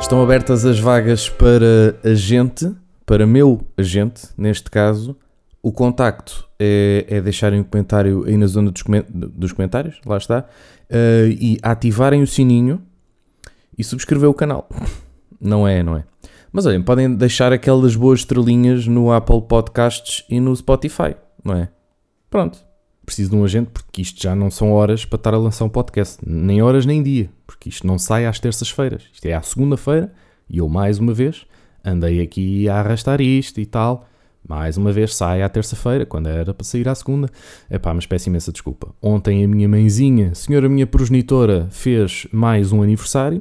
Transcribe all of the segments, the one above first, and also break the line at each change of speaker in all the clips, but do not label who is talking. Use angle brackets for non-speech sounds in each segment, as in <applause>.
Estão abertas as vagas para agente, para meu agente, neste caso. O contacto é, é deixarem um comentário aí na zona dos, comen- dos comentários, lá está, eh, e ativarem o sininho e subscrever o canal. Não é, não é? Mas olhem, podem deixar aquelas boas estrelinhas no Apple Podcasts e no Spotify, não é? Pronto. Preciso de um agente porque isto já não são horas para estar a lançar um podcast. Nem horas nem dia. Porque isto não sai às terças-feiras. Isto é à segunda-feira e eu, mais uma vez, andei aqui a arrastar isto e tal. Mais uma vez sai à terça-feira, quando era para sair à segunda. Epá, mas peço imensa desculpa. Ontem a minha mãezinha, senhora minha progenitora, fez mais um aniversário.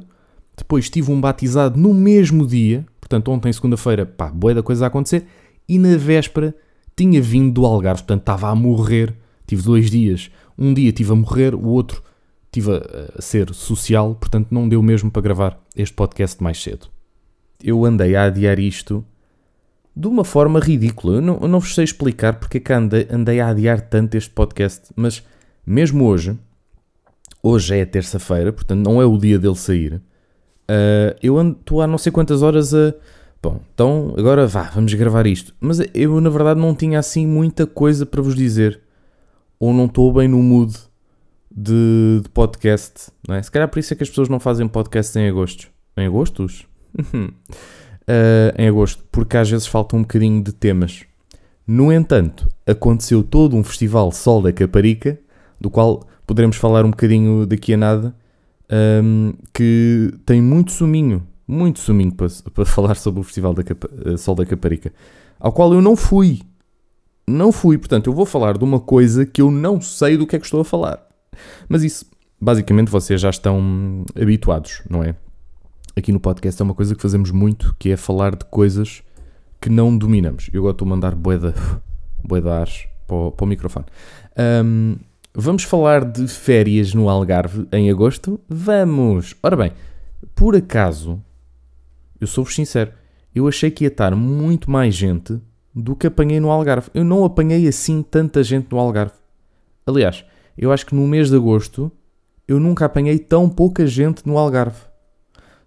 Depois tive um batizado no mesmo dia. Portanto, ontem, segunda-feira, pá, boa da coisa a acontecer. E na véspera tinha vindo do Algarve, portanto estava a morrer. Tive dois dias. Um dia tive a morrer, o outro tive a, a ser social, portanto não deu mesmo para gravar este podcast mais cedo. Eu andei a adiar isto de uma forma ridícula. Eu não, eu não vos sei explicar porque é que andei, andei a adiar tanto este podcast, mas mesmo hoje, hoje é terça-feira, portanto não é o dia dele sair. ah, eu estou há não sei quantas horas a. Bom, então agora vá, vamos gravar isto. Mas eu na verdade não tinha assim muita coisa para vos dizer. Ou não estou bem no mood de, de podcast, não é? Se calhar por isso é que as pessoas não fazem podcast em agosto. Em agostos? Ah, <laughs> em agosto, porque às vezes falta um bocadinho de temas. No entanto, aconteceu todo um festival Sol da Caparica, do qual poderemos falar um bocadinho daqui a nada, ahm, que tem muito suminho, muito suminho para, para <laughs> falar sobre o Festival da eh, Sol da Caparica, ao qual eu não fui. Não fui, portanto, eu vou falar de uma coisa que eu não sei do que é que estou a falar. Mas isso, basicamente, vocês já estão habituados, não é? Aqui no podcast é uma coisa que fazemos muito, que é falar de coisas que não dominamos. Eu agora estou a mandar boeda, para o, para o microfone. Hum, vamos falar de férias no Algarve em agosto? Vamos! Ora bem, por acaso, eu sou-vos sincero, eu achei que ia estar muito mais gente do que apanhei no Algarve. Eu não apanhei assim tanta gente no Algarve. Aliás, eu acho que no mês de agosto eu nunca apanhei tão pouca gente no Algarve.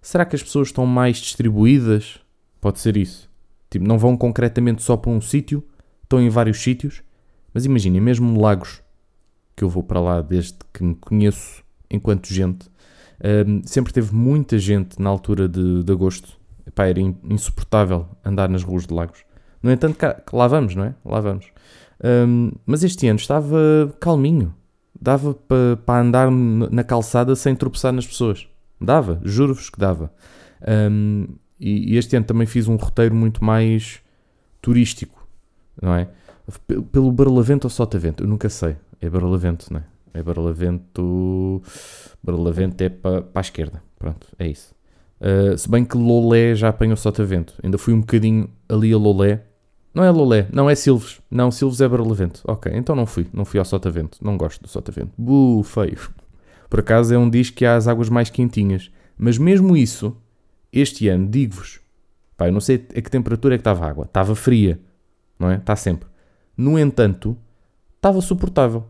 Será que as pessoas estão mais distribuídas? Pode ser isso. Tipo, não vão concretamente só para um sítio, estão em vários sítios. Mas imaginem, mesmo Lagos, que eu vou para lá desde que me conheço enquanto gente, hum, sempre teve muita gente na altura de, de agosto. Epá, era in- insuportável andar nas ruas de Lagos. No entanto, cá, lá vamos, não é? Lá vamos. Hum, mas este ano estava calminho. Dava para pa andar na calçada sem tropeçar nas pessoas. Dava, juro-vos que dava. Hum, e, e este ano também fiz um roteiro muito mais turístico, não é? P- Pelo Barlavento ou Sotavento? Eu nunca sei. É Barlavento, não é? É Barlavento. Barlavento é para a esquerda. Pronto, é isso. Uh, se bem que Lolé já apanhou Sotavento. Ainda fui um bocadinho ali a Lolé. Não é Lolé, não é Silves. Não, Silves é Barlavento. Ok, então não fui. Não fui ao Sotavento. Não gosto do Sotavento. Bu, feio. Por acaso é um diz que há as águas mais quentinhas. Mas mesmo isso, este ano, digo-vos, pá, eu não sei a que temperatura é que estava a água. Estava fria, não é? Está sempre. No entanto, estava suportável.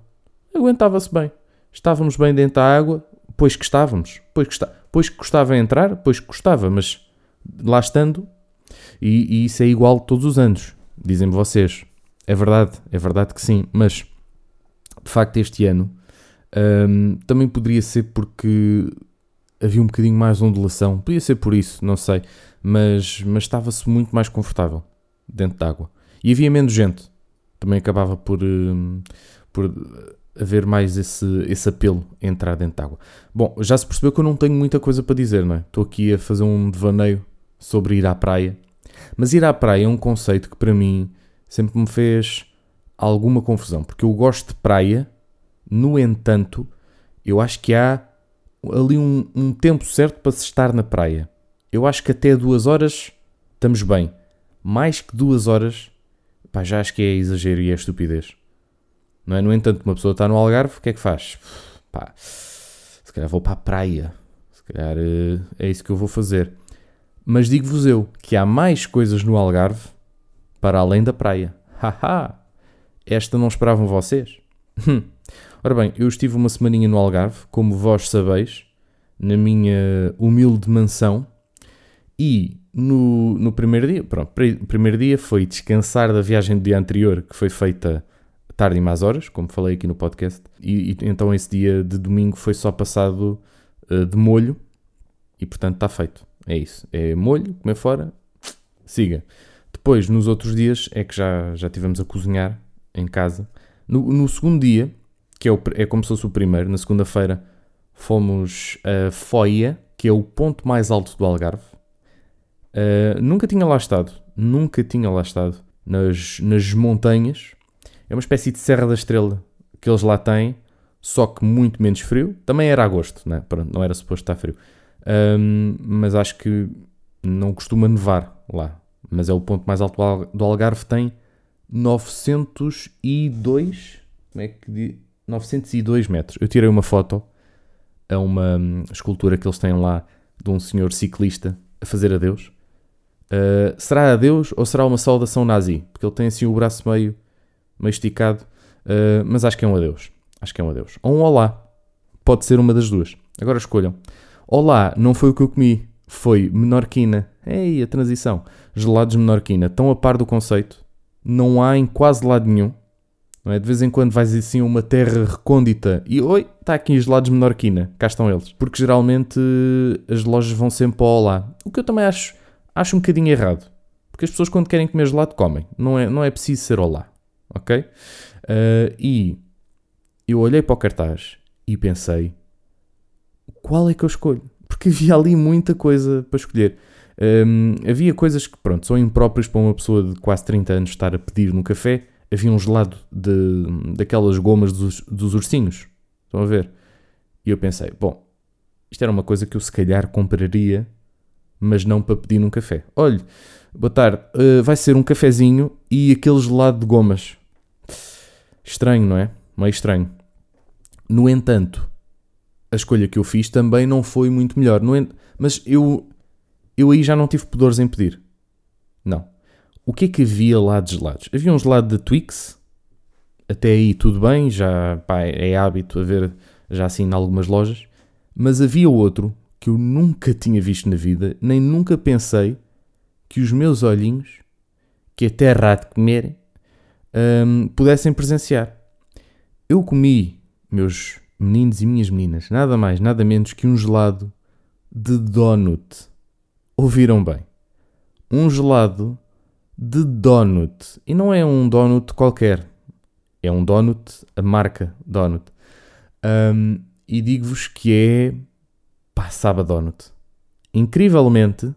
Aguentava-se bem. Estávamos bem dentro da água, pois que estávamos. Pois que, está, pois que custava entrar, pois que custava, mas lá estando, e, e isso é igual todos os anos, dizem-me vocês. É verdade, é verdade que sim, mas de facto este ano hum, também poderia ser porque havia um bocadinho mais ondulação, podia ser por isso, não sei, mas, mas estava-se muito mais confortável dentro da água. E havia menos gente, também acabava por, hum, por haver mais esse, esse apelo a entrar dentro da água. Bom, já se percebeu que eu não tenho muita coisa para dizer, não é? Estou aqui a fazer um devaneio sobre ir à praia. Mas ir à praia é um conceito que para mim sempre me fez alguma confusão, porque eu gosto de praia, no entanto, eu acho que há ali um, um tempo certo para se estar na praia. Eu acho que até duas horas estamos bem. Mais que duas horas, pá, já acho que é exagero e é estupidez. Não é? No entanto, uma pessoa está no Algarve, o que é que faz? Pá, se calhar vou para a praia. Se calhar eh, é isso que eu vou fazer. Mas digo-vos eu que há mais coisas no Algarve para além da praia. Haha! Esta não esperavam vocês? Hum. Ora bem, eu estive uma semaninha no Algarve, como vós sabeis, na minha humilde mansão, E no, no primeiro dia, pronto, primeiro dia foi descansar da viagem do dia anterior, que foi feita tarde e mais horas, como falei aqui no podcast. E, e então esse dia de domingo foi só passado uh, de molho e portanto está feito. É isso. É molho, comer fora, siga. Depois, nos outros dias, é que já, já tivemos a cozinhar em casa. No, no segundo dia, que é, o, é como se fosse o primeiro, na segunda-feira, fomos a Foia, que é o ponto mais alto do Algarve. Uh, nunca tinha lá estado, nunca tinha lá estado nas, nas montanhas. É uma espécie de Serra da Estrela que eles lá têm, só que muito menos frio. Também era agosto, né? Pronto, não era suposto estar frio. Um, mas acho que não costuma nevar lá. Mas é o ponto mais alto do Algarve, tem 902, como é que diz? 902 metros. Eu tirei uma foto a uma hum, escultura que eles têm lá de um senhor ciclista a fazer adeus. Uh, será adeus ou será uma saudação nazi? Porque ele tem assim o braço meio, meio esticado, uh, mas acho que é um adeus. Acho que é um adeus. Ou um olá. Pode ser uma das duas. Agora escolham. Olá, não foi o que eu comi, foi menorquina. Ei, a transição. Gelados menorquina. Estão a par do conceito. Não há em quase lado nenhum. Não é? De vez em quando vais assim a uma terra recôndita e oi, está aqui gelados menorquina. Cá estão eles. Porque geralmente as lojas vão sempre para Olá. O que eu também acho, acho um bocadinho errado. Porque as pessoas quando querem comer gelado comem. Não é, não é preciso ser Olá. Ok? Uh, e eu olhei para o cartaz e pensei qual é que eu escolho? Porque havia ali muita coisa para escolher. Um, havia coisas que, pronto, são impróprias para uma pessoa de quase 30 anos estar a pedir no café. Havia um gelado de, daquelas gomas dos, dos ursinhos. Estão a ver? E eu pensei, bom, isto era uma coisa que eu se calhar compraria, mas não para pedir num café. Olhe, boa tarde, uh, vai ser um cafezinho e aquele gelado de gomas. Estranho, não é? Meio estranho. No entanto, a escolha que eu fiz também não foi muito melhor. mas eu, eu aí já não tive pudores em pedir. Não. O que é que havia lá de gelados? Havia um gelado de Twix. Até aí tudo bem, já pá, é hábito a ver já assim em algumas lojas. Mas havia outro que eu nunca tinha visto na vida, nem nunca pensei que os meus olhinhos, que até de comer, hum, pudessem presenciar. Eu comi, meus meninos e minhas meninas, nada mais, nada menos que um gelado de donut. Ouviram bem? Um gelado de donut. E não é um donut qualquer. É um donut, a marca donut. Um, e digo-vos que é. pá, sabe donut. Incrivelmente,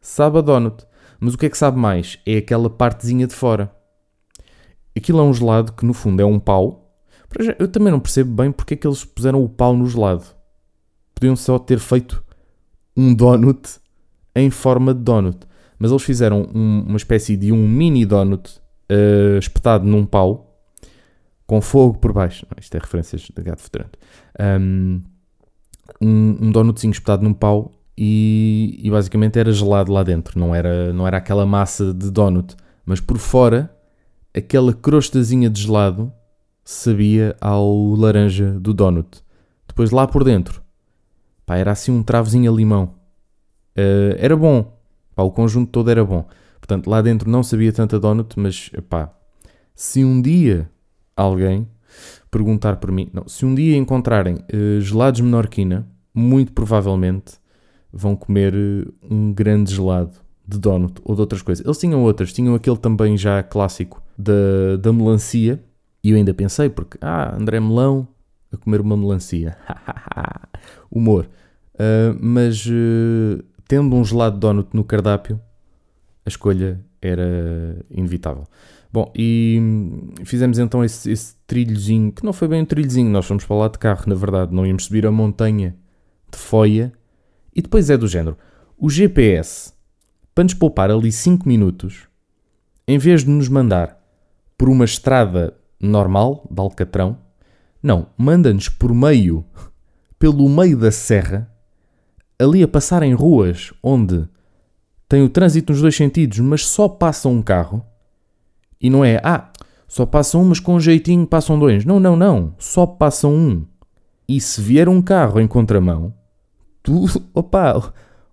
sabe donut. Mas o que é que sabe mais? É aquela partezinha de fora. Aquilo é um gelado que no fundo é um pau eu também não percebo bem porque é que eles puseram o pau no gelado. Podiam só ter feito um donut em forma de donut. Mas eles fizeram um, uma espécie de um mini donut uh, espetado num pau com fogo por baixo. Não, isto é referências de gato fedorento. Um, um, um donutzinho espetado num pau e, e, basicamente era gelado lá dentro. Não era, não era aquela massa de donut. Mas por fora, aquela crostazinha de gelado sabia ao laranja do donut. Depois lá por dentro, pá, era assim um travozinho a limão. Uh, era bom, pá, o conjunto todo era bom. Portanto, lá dentro não sabia tanto a donut, mas pá, se um dia alguém perguntar por mim, não, se um dia encontrarem uh, gelados menorquina, muito provavelmente vão comer uh, um grande gelado de donut ou de outras coisas. Eles tinham outras, tinham aquele também já clássico da, da melancia, e eu ainda pensei, porque, ah, André Melão a comer uma melancia. <laughs> Humor. Uh, mas uh, tendo um gelado de donut no cardápio, a escolha era inevitável. Bom, e hum, fizemos então esse, esse, trilhozinho, que não foi bem um trilhozinho, nós fomos para lá de carro, na verdade, não íamos subir a montanha de Foia. E depois é do género, o GPS, para nos poupar ali 5 minutos, em vez de nos mandar por uma estrada normal, de Alcatrão. Não, manda-nos por meio, pelo meio da serra, ali a passar em ruas onde tem o trânsito nos dois sentidos, mas só passa um carro. E não é, ah, só passa um, mas com um jeitinho passam dois. Não, não, não. Só passa um. E se vier um carro em contramão, tu, <laughs> opa,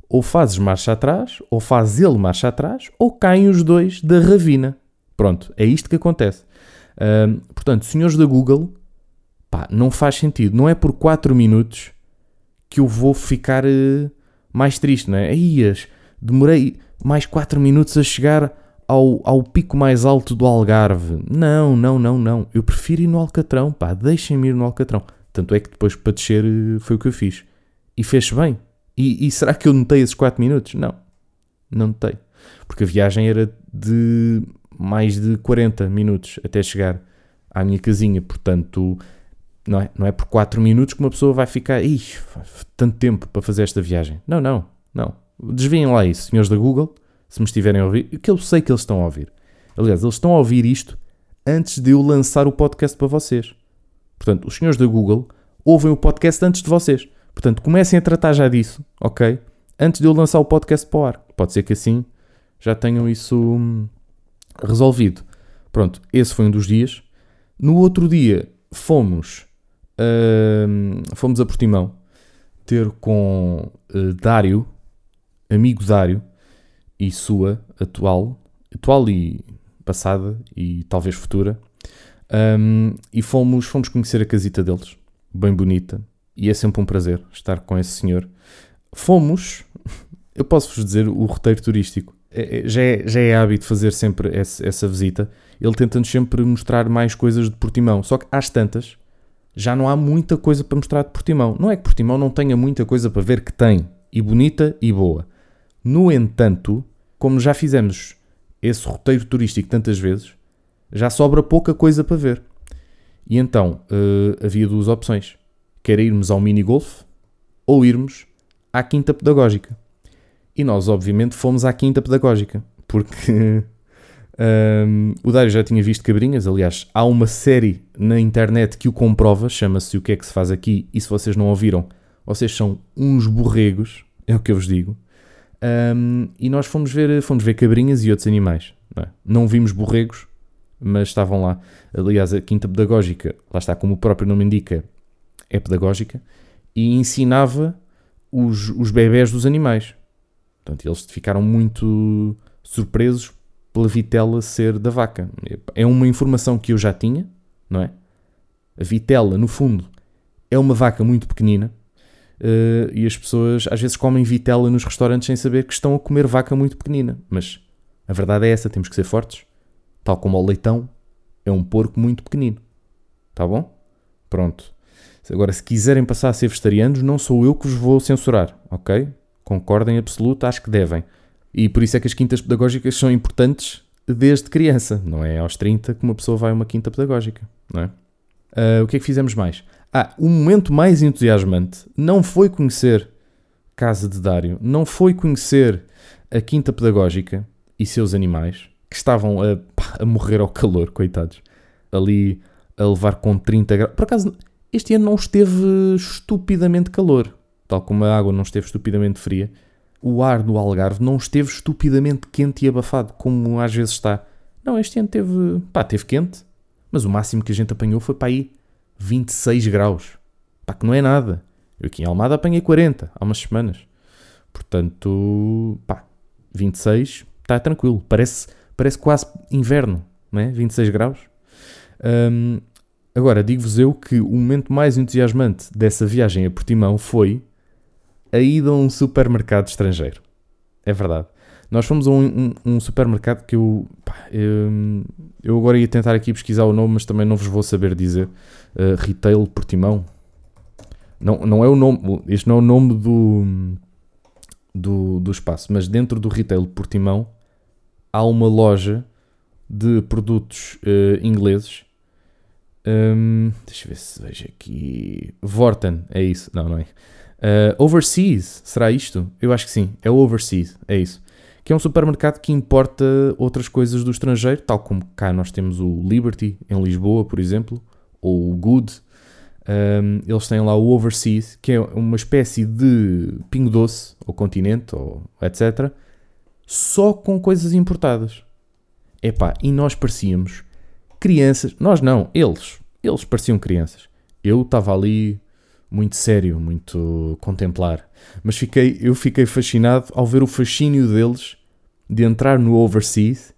ou fazes marcha atrás, ou faz ele marcha atrás, ou caem os dois da ravina. Pronto, é isto que acontece. Uh, portanto, senhores da Google, pá, não faz sentido. Não é por 4 minutos que eu vou ficar uh, mais triste, não é? Demorei mais 4 minutos a chegar ao, ao pico mais alto do Algarve. Não, não, não, não. Eu prefiro ir no Alcatrão, pá, deixem-me ir no Alcatrão. Tanto é que depois para descer eh, foi o que eu fiz. E fez bem. E, e será que eu notei esses 4 minutos? Não, não notei. Porque a viagem era de mais de 40 minutos até chegar à minha casinha. Portanto, não é, não é por 4 minutos que uma pessoa vai ficar. Ih, tanto tempo para fazer esta viagem. Não, não, não. Desviem lá isso, senhores da Google se me estiverem a ouvir, que eu sei que eles estão a ouvir. Aliás, eles estão a ouvir isto antes de eu lançar o podcast para vocês. Portanto, os senhores da Google ouvem o podcast antes de vocês. Portanto, comecem a tratar já disso, ok? Antes de eu lançar o podcast para o ar. Pode ser que assim já tenham isso hum, resolvido. Pronto, esse foi um dos dias. No outro dia fomos, hum, fomos a Portimão ter com uh, Dário, amigo Dário, e sua atual, atual e passada e talvez futura. Um, e fomos, fomos conhecer a casita deles, bem bonita, e é sempre um prazer estar com esse senhor. Fomos, <laughs> eu posso-vos dizer, o roteiro turístico. É, é, já, é, já é hábito fazer sempre essa, essa visita. Ele tenta-nos sempre mostrar mais coisas de Portimão. Só que às tantas, já não há muita coisa para mostrar de Portimão. Não é que Portimão não tenha muita coisa para ver que tem, e bonita e boa. No entanto, como já fizemos esse roteiro turístico tantas vezes, já sobra pouca coisa para ver. E então uh, havia duas opções: que era irmos ao mini golf ou irmos à quinta pedagógica. E nós, obviamente, fomos à quinta pedagógica, porque <laughs> um, o Dário já tinha visto cabrinhas. Aliás, há uma série na internet que o comprova, chama-se O que é que se faz aqui. E se vocês não ouviram, vocês são uns borregos, é o que eu vos digo. Um, e nós fomos ver, fomos ver cabrinhas e outros animais. Não, é? não vimos borregos, mas estavam lá. Aliás, a quinta pedagógica, lá está, como o próprio nome indica, é pedagógica, e ensinava os, os bebés dos animais. Portanto, eles ficaram muito surpresos pela vitela ser da vaca. É uma informação que eu já tinha, não é? A vitela, no fundo, é uma vaca muito pequenina, Uh, e as pessoas às vezes comem vitela nos restaurantes sem saber que estão a comer vaca muito pequenina. Mas a verdade é essa: temos que ser fortes. Tal como o leitão é um porco muito pequenino. Tá bom? Pronto. Agora, se quiserem passar a ser vegetarianos, não sou eu que vos vou censurar, ok? Concordem absoluto, acho que devem. E por isso é que as quintas pedagógicas são importantes desde criança. Não é aos 30 que uma pessoa vai a uma quinta pedagógica, não é? Uh, o que é que fizemos mais? Ah, o momento mais entusiasmante não foi conhecer Casa de Dário, não foi conhecer a Quinta Pedagógica e seus animais, que estavam a, a morrer ao calor, coitados, ali a levar com 30 graus. Por acaso, este ano não esteve estupidamente calor, tal como a água não esteve estupidamente fria. O ar do Algarve não esteve estupidamente quente e abafado, como às vezes está. Não, este ano teve, pá, teve quente, mas o máximo que a gente apanhou foi para aí 26 graus. Pá, que não é nada. Eu aqui em Almada apanhei 40 há umas semanas. Portanto, pá, 26 está tranquilo. Parece, parece quase inverno, não é? 26 graus. Um, agora, digo-vos eu que o momento mais entusiasmante dessa viagem a Portimão foi a ida a um supermercado estrangeiro. É verdade. Nós fomos a um, um, um supermercado que eu, pá, eu, eu. agora ia tentar aqui pesquisar o nome, mas também não vos vou saber dizer. Uh, Retail Portimão. Não, não é o nome. Este não é o nome do, do, do espaço, mas dentro do Retail Portimão há uma loja de produtos uh, ingleses. Um, deixa eu ver se vejo aqui. Vorten, é isso? Não, não é. Uh, overseas, será isto? Eu acho que sim, é o Overseas, é isso que é um supermercado que importa outras coisas do estrangeiro, tal como cá nós temos o Liberty em Lisboa, por exemplo, ou o Good. Um, eles têm lá o Overseas, que é uma espécie de pingo doce, ou continente, ou etc., só com coisas importadas. Epá, e nós parecíamos crianças, nós não, eles, eles pareciam crianças. Eu estava ali muito sério, muito contemplar. Mas fiquei, eu fiquei fascinado ao ver o fascínio deles de entrar no Overseas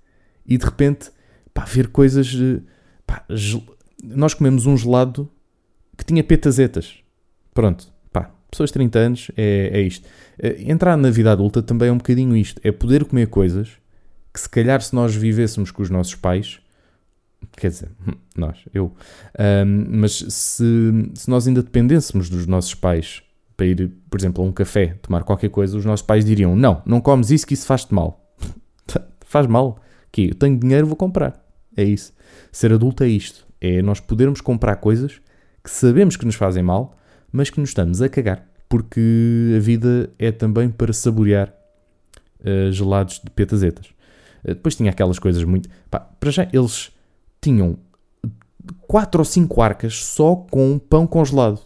e de repente pá, ver coisas. eh, pá, gel- nós comemos um gelado que tinha petazetas. Pronto, pá, pessoas de 30 anos é, é isto. Eh, Entrar na vida adulta também é um bocadinho isto: é poder comer coisas que, se calhar, se nós vivêssemos com os nossos pais, quer dizer, nós, eu, ahm, mas se, se nós ainda dependêssemos dos nossos pais para ir, por exemplo, a um café tomar qualquer coisa, os nossos pais diriam: Não, não comes isso que isso faz-te mal. <laughs> Faz mal. Que eu tenho dinheiro, vou comprar. É isso. Ser adulto é isto. É nós podermos comprar coisas que sabemos que nos fazem mal, mas que nos estamos a cagar. Porque a vida é também para saborear eh, gelados de petazetas. Eh, depois tinha aquelas coisas muito. Pá, para já, eles tinham quatro ou cinco arcas só com pão congelado.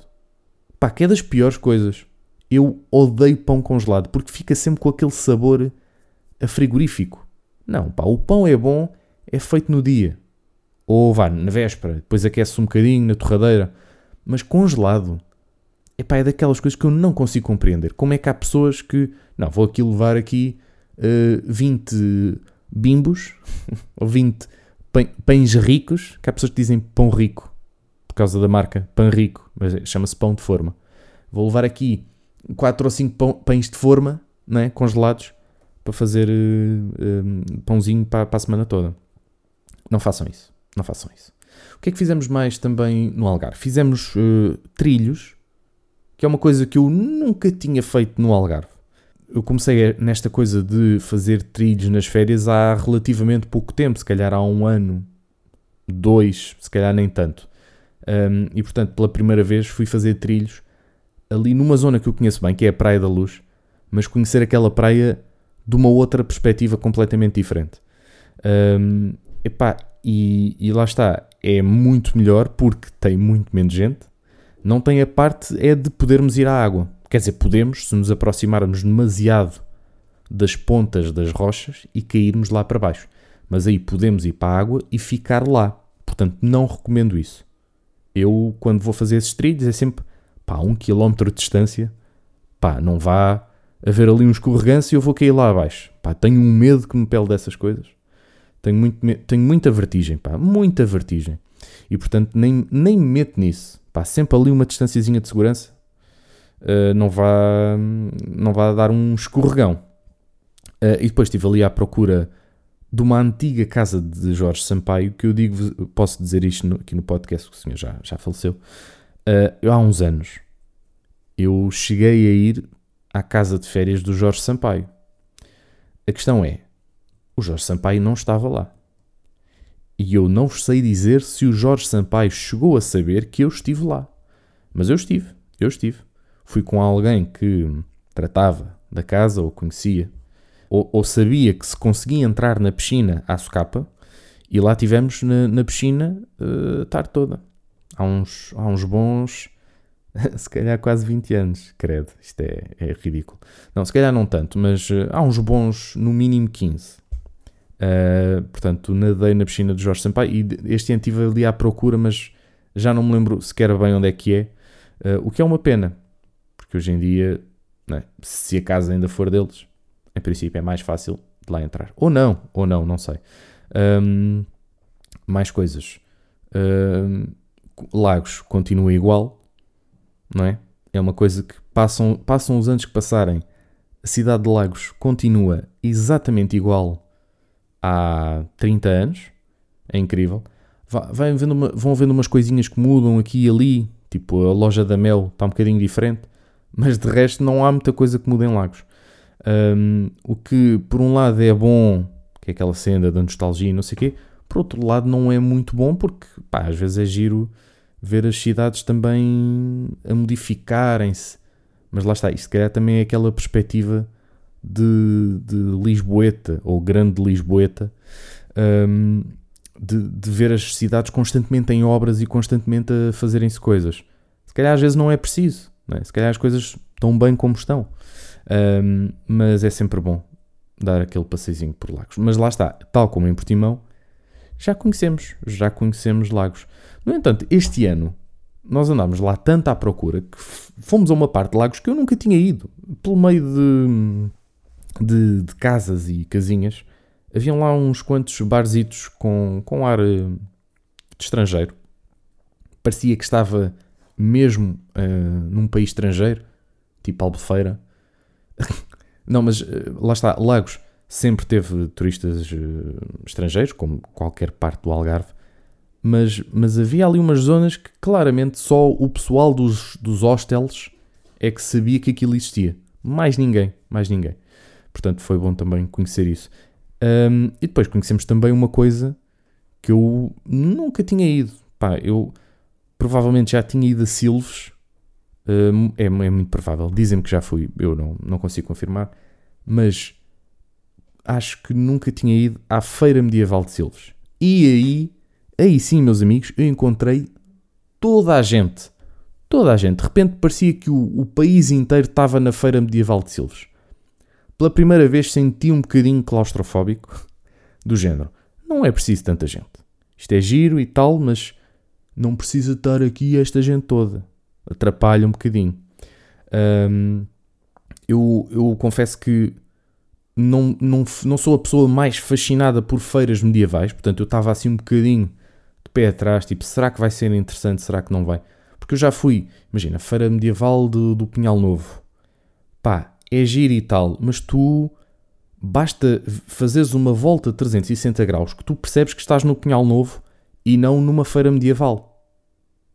Pá, que é das piores coisas. Eu odeio pão congelado porque fica sempre com aquele sabor a frigorífico. Não, pá, o pão é bom, é feito no dia. Ou vá, na véspera, depois aquece um bocadinho na torradeira. Mas congelado, epá, é daquelas coisas que eu não consigo compreender. Como é que há pessoas que, não, vou aqui levar aqui eh, 20 bimbos, <laughs> ou 20 pã- pães ricos, que há pessoas que dizem pão rico, por causa da marca Pão Rico, mas é- chama-se pão de forma. Vou levar aqui 4 ou 5 pão, pães de forma, né, congelados, para fazer eh, eh, pãozinho para, para a semana toda. Não façam isso. Não façam isso. O que é que fizemos mais também no Algarve? Fizemos eh, trilhos, que é uma coisa que eu nunca tinha feito no Algarve. Eu comecei nesta coisa de fazer trilhos nas férias há relativamente pouco tempo, se calhar há um ano, dois, se calhar nem tanto. Um, e portanto, pela primeira vez fui fazer trilhos ali numa zona que eu conheço bem, que é a Praia da Luz, mas conhecer aquela praia de uma outra perspectiva completamente diferente. Um, epá, e, e lá está, é muito melhor porque tem muito menos gente. Não tem a parte é de podermos ir à água. Quer dizer, podemos se nos aproximarmos demasiado das pontas das rochas e cairmos lá para baixo. Mas aí podemos ir para a água e ficar lá. Portanto, não recomendo isso. Eu, quando vou fazer esses trilhos, é sempre pá, um quilómetro de distância. Pá, não vá haver ali um escorregância e eu vou cair lá abaixo. Pá, tenho um medo que me pele dessas coisas. Tenho, muito, tenho muita vertigem, pá, muita vertigem. E portanto, nem, nem me meto nisso. Pá, sempre ali uma distânciazinha de segurança. Uh, não vá não vá dar um escorregão. Uh, e depois estive ali à procura de uma antiga casa de Jorge Sampaio, que eu digo, posso dizer isto no- aqui no podcast, que o senhor já, já faleceu. Uh, eu, há uns anos, eu cheguei a ir à casa de férias do Jorge Sampaio. A questão é, o Jorge Sampaio não estava lá. E eu não vos sei dizer se o Jorge Sampaio chegou a saber que eu estive lá. Mas eu estive, eu estive. Fui com alguém que tratava da casa ou conhecia, ou, ou sabia que se conseguia entrar na piscina à socapa, e lá tivemos na, na piscina eh, a tarde toda. Há uns, há uns bons, <laughs> se calhar quase 20 anos, credo, isto é, é ridículo. Não, se calhar não tanto, mas eh, há uns bons, no mínimo 15. Uh, portanto, nadei na piscina de Jorge Sampaio e este ano estive ali à procura, mas já não me lembro sequer bem onde é que é. Uh, o que é uma pena, porque hoje em dia, é? se a casa ainda for deles, em princípio é mais fácil de lá entrar. Ou não, ou não, não sei. Um, mais coisas. Um, Lagos continua igual, não é? É uma coisa que passam, passam os anos que passarem, a cidade de Lagos continua exatamente igual há 30 anos. É incrível. Va- vai vendo uma- vão vendo umas coisinhas que mudam aqui e ali. Tipo, a loja da Mel está um bocadinho diferente. Mas de resto não há muita coisa que muda em Lagos. Um, o que por um lado é bom, que é aquela cena da nostalgia e não sei o quê. Por outro lado não é muito bom porque pá, às vezes é giro ver as cidades também a modificarem-se. Mas lá está, isto se calhar também é aquela perspectiva de, de Lisboeta ou grande Lisboeta hum, de, de ver as cidades constantemente em obras e constantemente a fazerem-se coisas. Se calhar às vezes não é preciso, é? se calhar as coisas estão bem como estão, Hum, mas é sempre bom dar aquele passeizinho por Lagos. Mas lá está, tal como em Portimão, já conhecemos, já conhecemos Lagos. No entanto, este ano nós andámos lá tanto à procura que fomos a uma parte de Lagos que eu nunca tinha ido. Pelo meio de, de, de casas e casinhas, haviam lá uns quantos barzitos com, com ar eh, de estrangeiro. Parecia que estava mesmo uh, num país estrangeiro, tipo Albufeira. <laughs> Não, mas uh, lá está, Lagos sempre teve turistas uh, estrangeiros, como qualquer parte do Algarve, mas, mas havia ali umas zonas que claramente só o pessoal dos, dos hostels é que sabia que aquilo existia. Mais ninguém, mais ninguém. Portanto, foi bom também conhecer isso. Um, e depois conhecemos também uma coisa que eu nunca tinha ido. Pá, eu provavelmente já tinha ido a Silves. Um, é, é, muito provável. Dizem-me que já fui. Eu não, não consigo confirmar. Mas acho que nunca tinha ido à Feira Medieval de Silves. E aí, aí sim, meus amigos, eu encontrei toda a gente. Toda a gente. De repente parecia que o, o país inteiro estava na Feira Medieval de Silves pela primeira vez senti um bocadinho claustrofóbico, do género. Não é preciso tanta gente. Isto é giro e tal, mas não precisa estar aqui esta gente toda. Atrapalha um bocadinho. Um, eu, eu confesso que não, não, não sou a pessoa mais fascinada por feiras medievais, portanto eu estava assim um bocadinho de pé atrás, tipo, será que vai ser interessante, será que não vai? Porque eu já fui, imagina, feira medieval do, do Pinhal Novo. Pá, é giro e tal, mas tu basta fazeres uma volta de 360 graus que tu percebes que estás no Pinhal Novo e não numa feira medieval.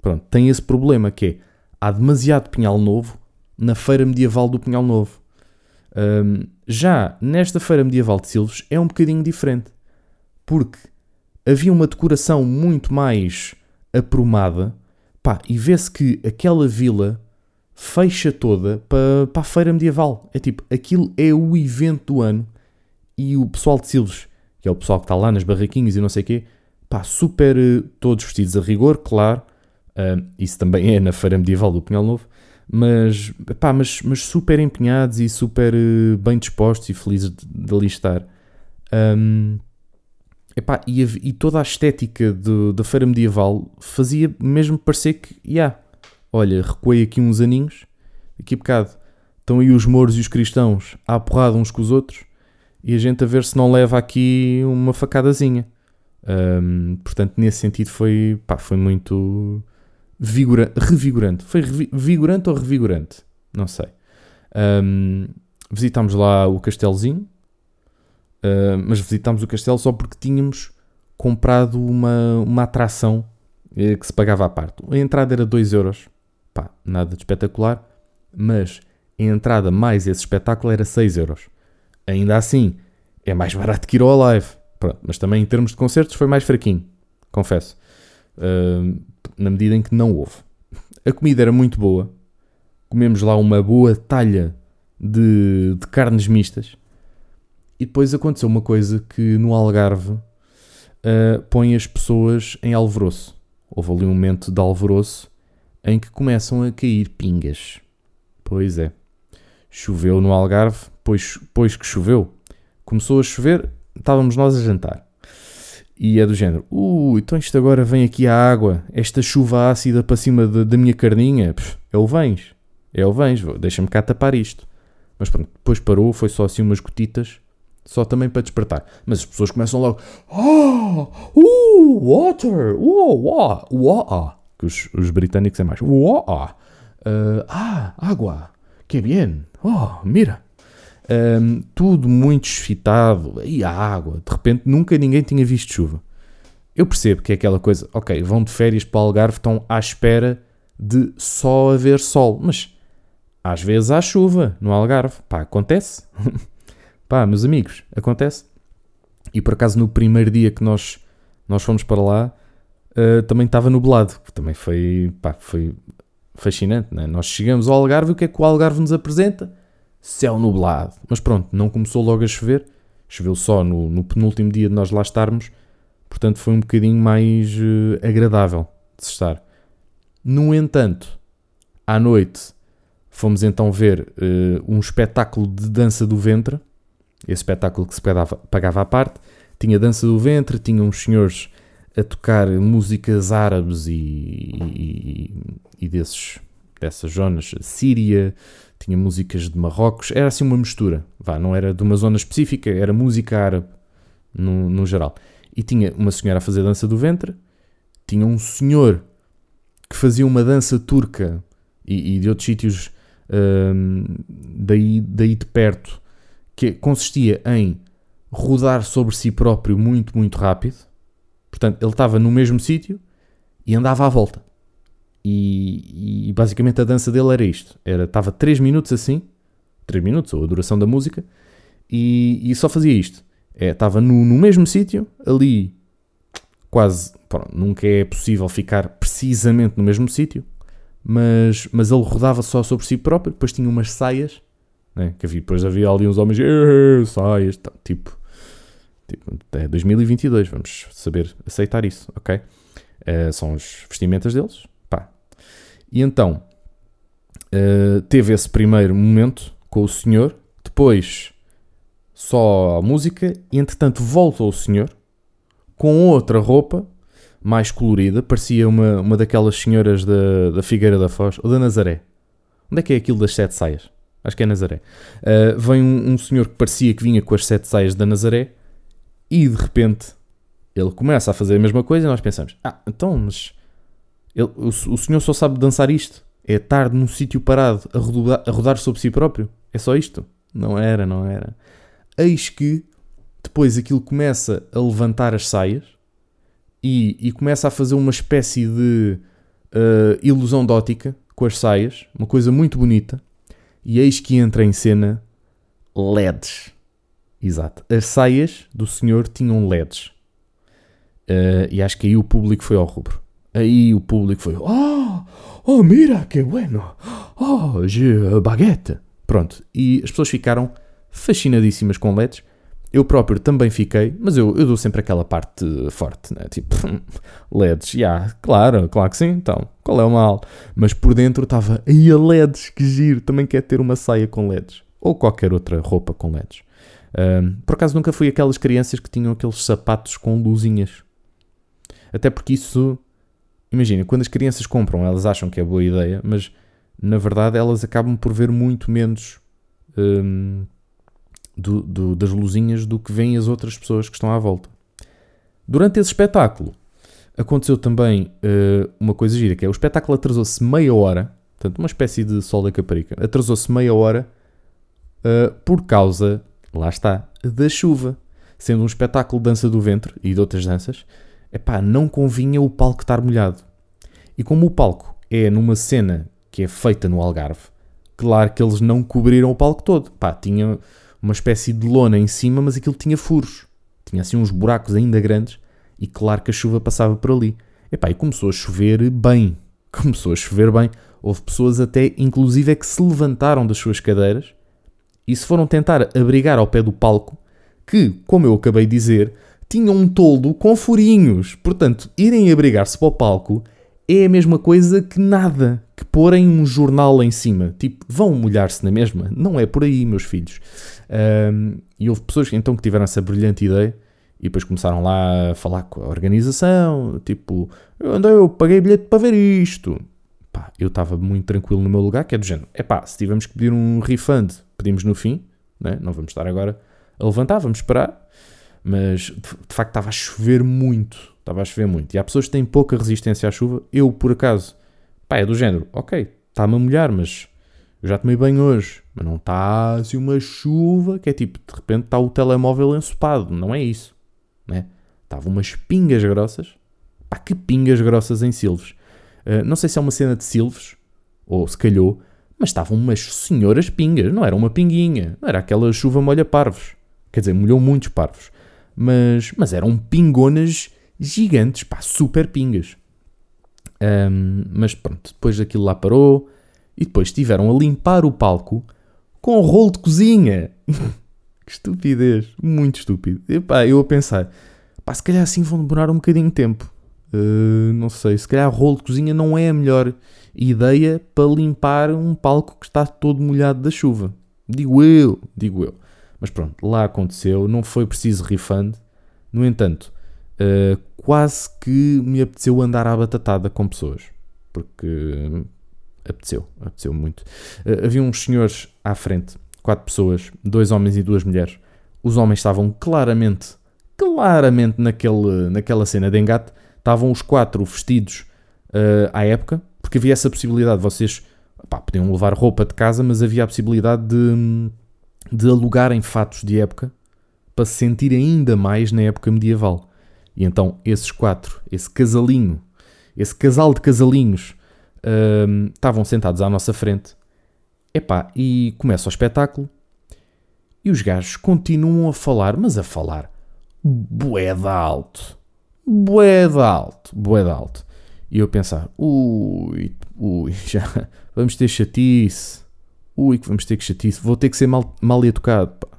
Pronto, tem esse problema que é há demasiado Pinhal Novo na feira medieval do Pinhal Novo. Um, já nesta feira medieval de Silves é um bocadinho diferente, porque havia uma decoração muito mais aprumada, pá, e vê-se que aquela vila fecha toda para, para a feira medieval. É tipo, aquilo é o evento do ano e o pessoal de Silves, que é o pessoal que está lá nas barraquinhas e não sei o quê, pá, super eh, todos vestidos a rigor, claro. Uh, isso também é na feira medieval do Pinhal Novo. Mas, pá, mas, mas super empenhados e super uh, bem dispostos e felizes de, de ali estar. Um, epá, e, a, e toda a estética de, da feira medieval fazia mesmo parecer que, yeah, olha, recuei aqui uns aninhos, daqui a bocado estão aí os mouros e os cristãos à porrada uns com os outros, e a gente a ver se não leva aqui uma facadazinha. Um, portanto, nesse sentido foi, pá, foi muito vigora revigorante. Foi vigorante ou revigorante? Não sei. Um, visitámos lá o castelozinho, uh, mas visitámos o castelo só porque tínhamos comprado uma, uma atração eh, que se pagava à parte. A entrada era 2 euros pá, nada de espetacular, mas a entrada mais esse espetáculo era 6 euros. Ainda assim, é mais barato que ir ao live. Pronto, mas também em termos de concertos foi mais fraquinho, confesso. Uh, na medida em que não houve. A comida era muito boa. Comemos lá uma boa talha de, de carnes mistas. E depois aconteceu uma coisa que no Algarve uh, põe as pessoas em alvoroço. Houve ali um momento de alvoroço em que começam a cair pingas. Pois é. Choveu no Algarve, pois, pois que choveu. Começou a chover, estávamos nós a jantar. E é do género, uh, então isto agora vem aqui a água, esta chuva ácida para cima de, da minha carninha, Pff, é o vens, é o vens, deixa-me cá tapar isto. Mas pronto, depois parou, foi só assim umas gotitas, só também para despertar. Mas as pessoas começam logo, oh, uh, water, uh, uh, uh, que os, os britânicos é mais. Oh, uh, ah, água, que bien, oh, mira. Um, tudo muito esfitado, e a água, de repente nunca ninguém tinha visto chuva. Eu percebo que é aquela coisa, ok, vão de férias para o Algarve, estão à espera de só haver sol, mas às vezes há chuva no Algarve, pá, acontece. <laughs> pá, meus amigos, acontece. E por acaso no primeiro dia que nós, nós fomos para lá, uh, também estava nublado, também foi, pá, foi fascinante. Né? Nós chegamos ao Algarve o que é que o Algarve nos apresenta? Céu nublado. Mas pronto, não começou logo a chover, choveu só no, no penúltimo dia de nós lá estarmos, portanto foi um bocadinho mais uh, agradável de se estar. No entanto, à noite fomos então ver uh, um espetáculo de dança do ventre, esse espetáculo que se pagava, pagava à parte. Tinha dança do ventre, tinha uns senhores a tocar músicas árabes e, e, e desses dessas zonas, Síria, tinha músicas de Marrocos, era assim uma mistura, vá, não era de uma zona específica, era música árabe no, no geral. E tinha uma senhora a fazer dança do ventre, tinha um senhor que fazia uma dança turca e, e de outros sítios hum, daí, daí de perto, que consistia em rodar sobre si próprio muito, muito rápido. Portanto, ele estava no mesmo sítio e andava à volta. E, e, basicamente a dança dele era isto: era, estava 3 minutos assim, 3 minutos, ou a duração da música, e, e só fazia isto. É, estava no, no mesmo sítio, ali quase. Pronto, nunca é possível ficar precisamente no mesmo sítio, mas, mas ele rodava só sobre si próprio, depois tinha umas saias, né, que havia, depois havia ali uns homens, saias, tá, tipo, tipo, é 2022, vamos saber aceitar isso, ok? Uh, são as vestimentas deles. E então, uh, teve esse primeiro momento com o senhor, depois só a música, e entretanto volta o senhor com outra roupa mais colorida, parecia uma, uma daquelas senhoras da, da Figueira da Foz, ou da Nazaré. Onde é que é aquilo das sete saias? Acho que é Nazaré. Uh, vem um, um, senhor que parecia que vinha com as sete saias da Nazaré e de repente ele começa a fazer a mesma coisa e nós pensamos: Ah, então, mas ele, o, o senhor só sabe dançar isto? É tarde num sítio parado a rodar, a rodar sobre si próprio? É só isto? Não era, não era. Eis que depois aquilo começa a levantar as saias e, e começa a fazer uma espécie de uh, ilusão de ótica com as saias, uma coisa muito bonita. E eis que entra em cena LEDs. Exato. As saias do senhor tinham LEDs. Uh, e acho que aí o público foi ao rubro. Aí o público foi: Oh, oh mira, que bueno! Oh, je baguette! Pronto. E as pessoas ficaram fascinadíssimas com LEDs. Eu próprio também fiquei, mas eu, eu dou sempre aquela parte forte, né? Tipo, <laughs> LEDs, já, yeah, claro, claro que sim, então, qual é o mal? Mas por dentro estava, aí a LEDs, que giro, também quer ter uma saia com LEDs. Ou qualquer outra roupa com LEDs. Um, por acaso nunca fui aquelas crianças que tinham aqueles sapatos com luzinhas. Até porque isso, imagina, quando as crianças compram, elas acham que é boa ideia, mas na verdade elas acabam por ver muito menos. Um, do, do, das luzinhas do que veem as outras pessoas que estão à volta. Durante esse espetáculo aconteceu também uh, uma coisa gira, que é o espetáculo atrasou-se meia hora, portanto uma espécie de sol da caparica, atrasou-se meia hora uh, por causa, lá está, da chuva. Sendo um espetáculo de dança do ventre e de outras danças, epá, não convinha o palco estar molhado. E como o palco é numa cena que é feita no Algarve, claro que eles não cobriram o palco todo. Pá, tinha uma espécie de lona em cima, mas aquilo tinha furos. Tinha assim uns buracos ainda grandes e claro que a chuva passava por ali. Epá, e começou a chover bem. <laughs> Começou a chover bem. Houve pessoas até, inclusive, é que se levantaram das suas cadeiras e se foram tentar abrigar ao pé do palco, que, como eu acabei de dizer, tinha um toldo com furinhos. Portanto, irem abrigar-se para o palco é a mesma coisa que nada, que porem um jornal em cima. Tipo, vão molhar-se na mesma? Não é por aí, meus filhos. Um, e houve pessoas então que tiveram essa brilhante ideia e depois começaram lá a falar com a organização, tipo, onde eu paguei bilhete para ver isto. Pá, eu estava muito tranquilo no meu lugar, que é do género, é pá, se tivermos que pedir um refund, pedimos no fim, né? não vamos estar agora a levantar, vamos esperar. Mas de, de facto estava a chover muito, estava a chover muito. E há pessoas que têm pouca resistência à chuva. Eu, por acaso, pá, é do género, ok, está-me a molhar, mas eu já tomei banho hoje, mas não está assim uma chuva que é tipo, de repente está o telemóvel ensopado. Não é isso, né? Estavam umas pingas grossas. Pá, que pingas grossas em Silves. Uh, não sei se é uma cena de Silves, ou se calhou, mas estavam umas senhoras pingas. Não era uma pinguinha, não era aquela chuva molha parvos. Quer dizer, molhou muitos parvos. Mas, mas eram pingonas gigantes, pá, super pingas. Um, mas pronto, depois aquilo lá parou e depois estiveram a limpar o palco com rolo de cozinha. <laughs> que estupidez, muito estúpido. E pá, eu a pensar, pá, se calhar assim vão demorar um bocadinho de tempo. Uh, não sei, se calhar rolo de cozinha não é a melhor ideia para limpar um palco que está todo molhado da chuva. Digo eu, digo eu. Mas pronto, lá aconteceu, não foi preciso refund. No entanto, uh, quase que me apeteceu andar à batatada com pessoas. Porque apeteceu, apeteceu muito. Uh, havia uns senhores à frente, quatro pessoas, dois homens e duas mulheres. Os homens estavam claramente, claramente naquele, naquela cena de engate. Estavam os quatro vestidos uh, à época, porque havia essa possibilidade. Vocês pá, podiam levar roupa de casa, mas havia a possibilidade de, de alugarem fatos de época para se sentir ainda mais na época medieval. E então esses quatro, esse casalinho, esse casal de casalinhos, uh, estavam sentados à nossa frente. Epá, e começa o espetáculo. E os gajos continuam a falar, mas a falar de alto. De alto, de alto. E eu pensar, ui, ui, <laughs> já vamos ter chatice. Ui, que vamos ter que chatice. Vou ter que ser mal, mal educado, pá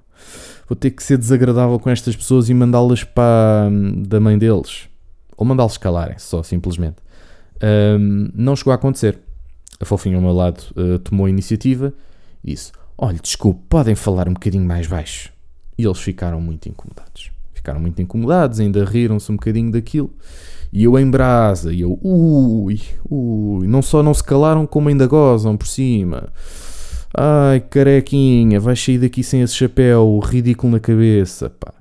vou ter que ser desagradável com estas pessoas e mandá-las para hum, da mãe deles. Ou mandá-los calarem, só simplesmente. Um, não chegou a acontecer. A fofinha ao meu lado uh, tomou a iniciativa e disse: Olha, desculpe, podem falar um bocadinho mais baixo. E eles ficaram muito incomodados. Ficaram muito incomodados, ainda riram-se um bocadinho daquilo. E eu em brasa, e eu, ui, ui, não só não se calaram, como ainda gozam por cima. Ai, carequinha, vais sair daqui sem esse chapéu ridículo na cabeça. Pá.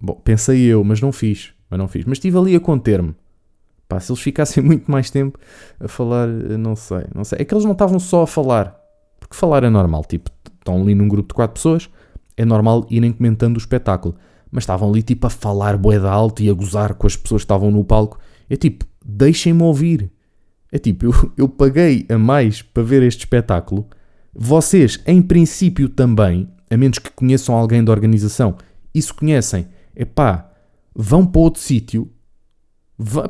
Bom, pensei eu, mas não fiz. Mas não fiz. Mas estive ali a conter-me. Pá, se eles ficassem <laughs> muito mais tempo a falar, não sei, não sei. É que eles não estavam só a falar. Porque falar é normal. Tipo, estão ali num grupo de quatro pessoas, é normal irem comentando o espetáculo. Mas estavam ali tipo a falar boeda alto e a gozar com as pessoas que estavam no palco. É tipo, deixem-me ouvir. É tipo, eu, eu paguei a mais para ver este espetáculo vocês, em princípio, também, a menos que conheçam alguém da organização, e se conhecem, pá, vão para outro sítio,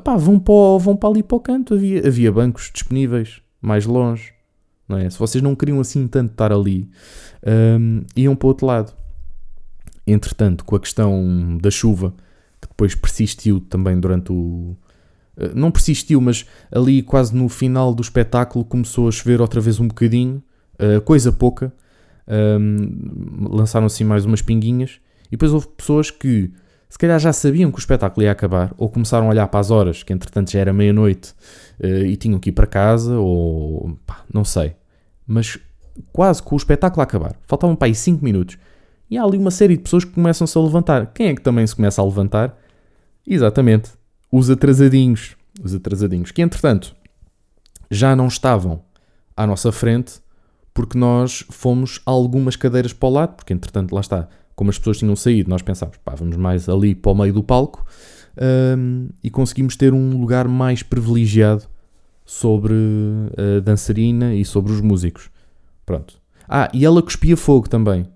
pá, vão para, vão para ali para o canto. Havia, havia bancos disponíveis mais longe, não é? Se vocês não queriam assim tanto estar ali, um, iam para outro lado. Entretanto, com a questão da chuva, que depois persistiu também durante o. Eh, não persistiu, mas ali quase no final do espetáculo começou a chover outra vez um bocadinho uh, coisa pouca, um, lançaram assim mais umas pinguinhas, e depois houve pessoas que se calhar já sabiam que o espetáculo ia acabar, ou começaram a olhar para as horas, que entretanto já era meia-noite, uh, e tinham que ir para casa, ou pá, não sei, mas quase com o espetáculo a acabar, faltavam para aí 5 minutos, e há ali uma série de pessoas que começam-se a levantar. Quem é que também se começa a levantar? Exatamente, os atrasadinhos. Os atrasadinhos, que entretanto já não estavam à nossa frente, porque nós fomos algumas cadeiras para o lado, porque entretanto lá está, como as pessoas tinham saído, nós pensámos, pá, vamos mais ali para o meio do palco um, e conseguimos ter um lugar mais privilegiado sobre a dançarina e sobre os músicos. Pronto. Ah, e ela cuspia fogo também.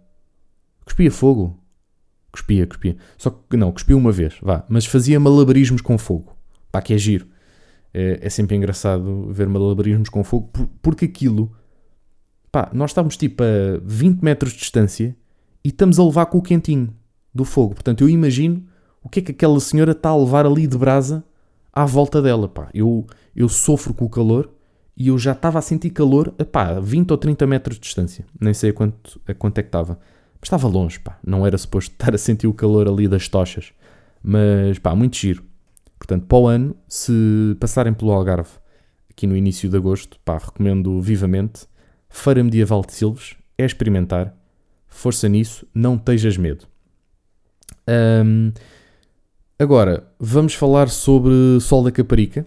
Cuspia fogo? Cuspia, cuspia. Só que não, cuspia uma vez, vá. Mas fazia malabarismos com fogo. Pá, que é giro. É, é sempre engraçado ver malabarismos com fogo, porque aquilo Pá, nós estamos tipo a 20 metros de distância e estamos a levar com o quentinho do fogo. Portanto, eu imagino o que é que aquela senhora está a levar ali de brasa à volta dela. Pá. Eu, eu sofro com o calor e eu já estava a sentir calor a pá, 20 ou 30 metros de distância. Nem sei a quanto, a quanto é que estava. Mas estava longe, pá. Não era suposto <laughs> estar a sentir o calor ali das tochas. Mas, pá, muito giro. Portanto, para o ano, se passarem pelo Algarve, aqui no início de agosto, pá, recomendo vivamente. Feira Medieval de Silves, é experimentar. Força nisso, não tejas medo. Um, agora, vamos falar sobre Sol da Caparica.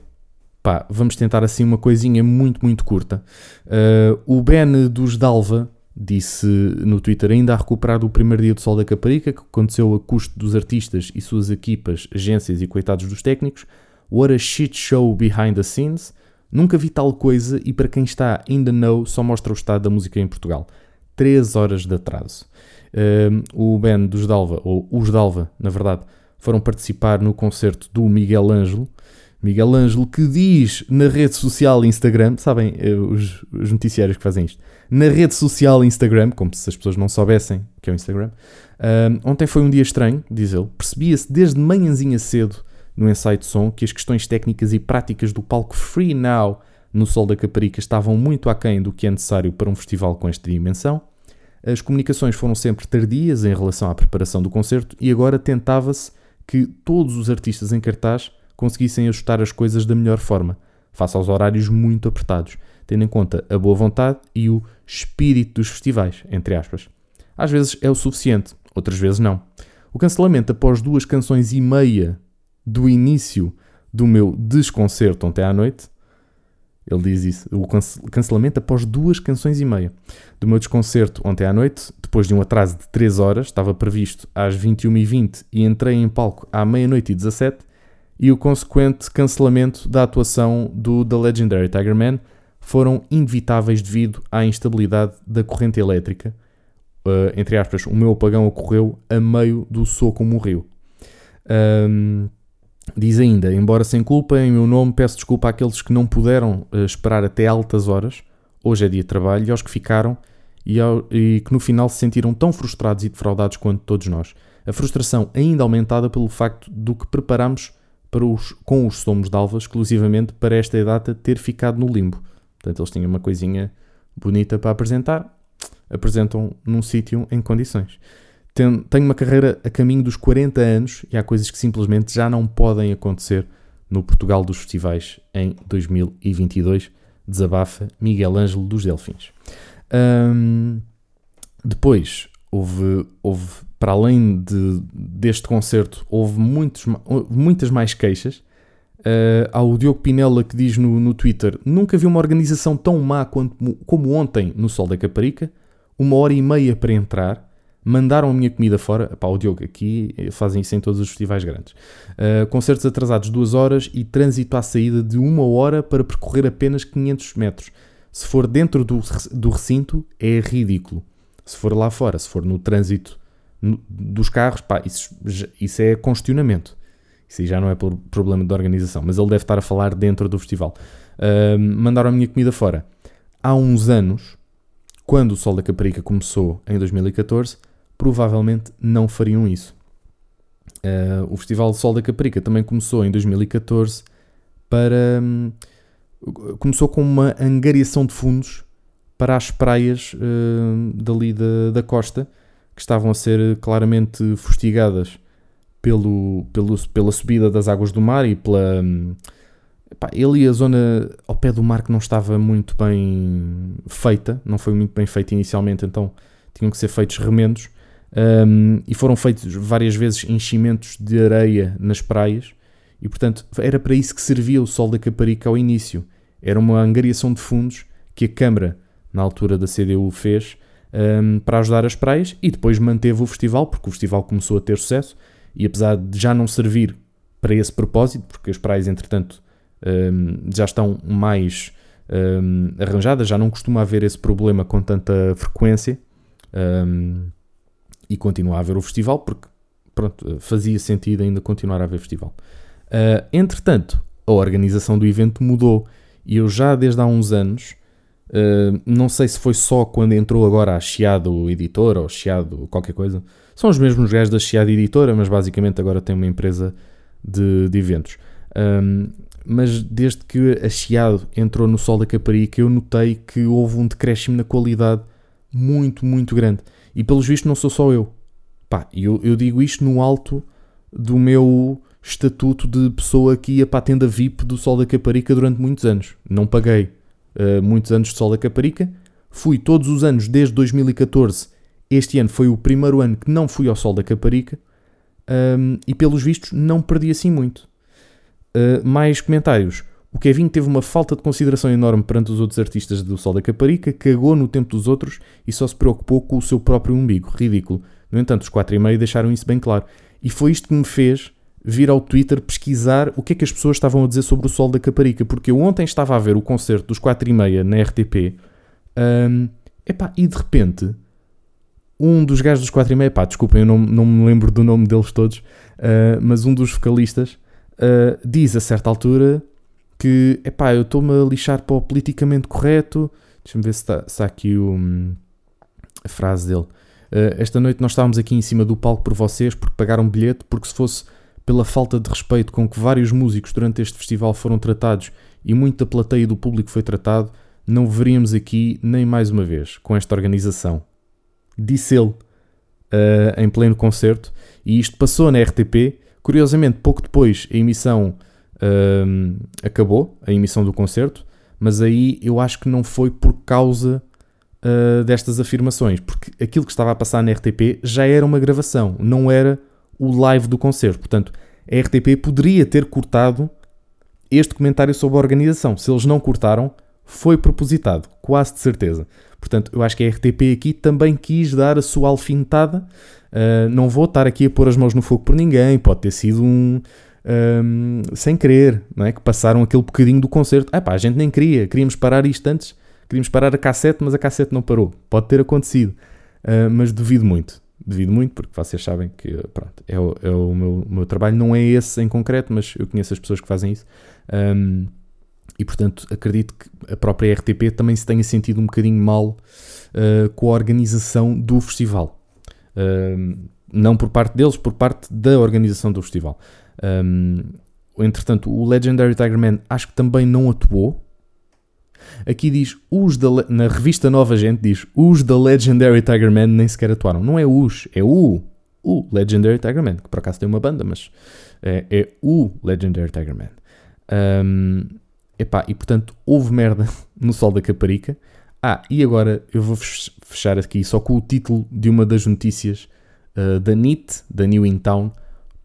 Pá, vamos tentar assim uma coisinha muito, muito curta. Uh, o Ben dos Dalva disse no Twitter ainda a recuperar o primeiro dia do Sol da Caparica, que aconteceu a custo dos artistas e suas equipas, agências e coitados dos técnicos. What a shit show behind the scenes. Nunca vi tal coisa e para quem está ainda know, só mostra o estado da música em Portugal. 3 horas de atraso. Uh, o band dos Dalva, ou os Dalva, na verdade, foram participar no concerto do Miguel Ângelo. Miguel Ângelo que diz na rede social Instagram, sabem eh, os, os, noticiários que fazem isto, na rede social Instagram, como se as pessoas não soubessem que é o Instagram. Uh, ontem foi um dia estranho, diz ele. Percebia-se desde manhãzinha cedo no ensaio de som que as questões técnicas e práticas do palco Free Now no Sol da Caparica estavam muito aquém do que é necessário para um festival com esta dimensão. As comunicações foram sempre tardias em relação à preparação do concerto e agora tentava-se que todos os artistas em cartaz conseguissem ajustar as coisas da melhor forma. face aos horários muito apertados, tendo em conta a boa vontade e o espírito dos festivais, entre aspas. Às vezes é o suficiente, outras vezes não. O cancelamento após duas canções e meia do início do meu desconcerto ontem à noite, ele diz isso, o cancelamento após duas canções e meia do meu desconcerto ontem à noite, depois de um atraso de 3 horas, estava previsto às 21h20 e entrei em palco à meia-noite e 17 e o consequente cancelamento da atuação do The Legendary Tiger Man foram inevitáveis devido à instabilidade da corrente elétrica. Uh, entre aspas, o meu apagão ocorreu a meio do soco morreu. Um, diz ainda, embora sem culpa, em meu nome peço desculpa àqueles que não puderam uh, esperar até altas horas, hoje é dia de trabalho, e aos que ficaram e, ao, e que no final se sentiram tão frustrados e defraudados quanto todos nós. A frustração ainda aumentada pelo facto do que preparamos para os, com os somos de alva exclusivamente para esta data ter ficado no limbo. Portanto, eles tinham uma coisinha bonita para apresentar, apresentam num sítio em condições. Tenho, uma carreira a caminho dos 40 anos e há coisas que simplesmente já não podem acontecer no Portugal dos festivais em 2022. Desabafa Miguel Ângelo dos Delfins. Um, depois houve, houve, para além de, deste concerto, houve, muitos, muitas mais queixas. Uh, há o Diogo Pinella que diz no, no Twitter: Nunca vi uma organização tão má quanto, como ontem no Sol da Caparica. Uma hora e meia para entrar. Mandaram a minha comida fora. Pá, o Diogo aqui fazem isso em todos os festivais grandes. Uh, concertos atrasados duas horas e trânsito à saída de uma hora para percorrer apenas 500 metros. Se for dentro do, do recinto, é ridículo. Se for lá fora, se for no trânsito no, dos carros, pá, isso, isso é congestionamento. Isso aí já não é problema de organização, mas ele deve estar a falar dentro do festival. Uh, mandaram a minha comida fora. Há uns anos, quando o Sol da Caparica começou em 2014, provavelmente não fariam isso. Uh, o Festival Sol da Caparica também começou em 2014 para. Um, começou com uma angariação de fundos para as praias uh, dali da, da costa, que estavam a ser claramente fustigadas pelo, pelo, pela subida das águas do mar e pela. Epá, ele e a zona ao pé do mar que não estava muito bem feita, não foi muito bem feita inicialmente, então tinham que ser feitos remendos. Um, e foram feitos várias vezes enchimentos de areia nas praias, e portanto era para isso que servia o Sol da Caparica ao início. Era uma angariação de fundos que a Câmara, na altura da CDU, fez um, para ajudar as praias e depois manteve o festival, porque o festival começou a ter sucesso e apesar de já não servir para esse propósito, porque as praias, entretanto, um, já estão mais arranjadas, já não costuma haver esse problema com tanta frequência um, e continua a haver o festival, porque pronto, fazia sentido ainda continuar a haver festival. Uh, entretanto, a organização do evento mudou e eu já desde há uns anos, uh, não sei se foi só quando entrou agora a Chiado Editora ou Chiado qualquer coisa, são os mesmos gajos da Chiado Editora, mas basicamente agora tem uma empresa de, de eventos. Um, mas desde que a Chiado entrou no Sol da Caparica, eu notei que houve um decréscimo na qualidade muito, muito grande. E pelos vistos não sou só eu. Pá, eu, eu digo isto no alto do meu estatuto de pessoa que ia para a tenda VIP do Sol da Caparica durante muitos anos. Não paguei uh, muitos anos de Sol da Caparica. Fui todos os anos desde 2014 este ano foi o primeiro ano que não fui ao Sol da Caparica um, e, pelos vistos, não perdi assim muito. Uh, mais comentários. O Kevin teve uma falta de consideração enorme perante os outros artistas do Sol da Caparica, cagou no tempo dos outros e só se preocupou com o seu próprio umbigo. Ridículo. No entanto, os 4 e meio deixaram isso bem claro. E foi isto que me fez vir ao Twitter pesquisar o que é que as pessoas estavam a dizer sobre o Sol da Caparica, porque eu ontem estava a ver o concerto dos 4 e meia na RTP um, epá, e de repente um dos gajos dos 4 e meia, pá, desculpem, eu não, não me lembro do nome deles todos, uh, mas um dos vocalistas uh, diz a certa altura que, epá, eu estou-me a lixar para o politicamente correto, deixa-me ver se está, aqui o, a frase dele. Uh, esta noite nós estávamos aqui em cima do palco por vocês porque pagaram bilhete, porque se fosse pela falta de respeito com que vários músicos durante este festival foram tratados e muita plateia do público foi tratado, não veríamos aqui nem mais uma vez com esta organização disse ele uh, em pleno concerto, e isto passou na RTP. Curiosamente, pouco depois, a emissão um, acabou a emissão do concerto, mas aí eu acho que não foi por causa uh, destas afirmações, porque aquilo que estava a passar na RTP já era uma gravação, não era o live do concerto. Portanto, a RTP poderia ter cortado este comentário sobre a organização. Se eles não cortaram, foi propositado, quase de certeza. Portanto, eu acho que a RTP aqui também quis dar a sua alfinetada. Uh, não vou estar aqui a pôr as mãos no fogo por ninguém, pode ter sido um. Um sem querer, não é? Que passaram aquele bocadinho do concerto. Ah, pá, a gente nem queria, queríamos parar isto antes, queríamos parar a cassete, mas a cassete não parou. Pode ter acontecido, uh, mas duvido muito. Duvido muito, porque vocês sabem que pronto, é, o, é o meu, meu, trabalho, não é esse em concreto, mas eu conheço as pessoas que fazem isso. Um, e portanto acredito que a própria RTP também se tenha sentido um bocadinho mal uh, com a organização do festival. Uh, não por parte deles, por parte da organização do festival. Um, entretanto, o Legendary Tiger Man acho que também não atuou. Aqui diz, os da, na revista Nova Gente diz, os da Legendary Tiger Man nem sequer atuaram. Não é os, é o, o Legendary Tiger Man, que por acaso tem uma banda, mas é, é o Legendary Tiger Man. Um, Epá, e portanto houve merda <laughs> no Sol da Caparica. Ah, e agora eu vou fechar aqui só com o título de uma das notícias uh, da NIT, da New In Town.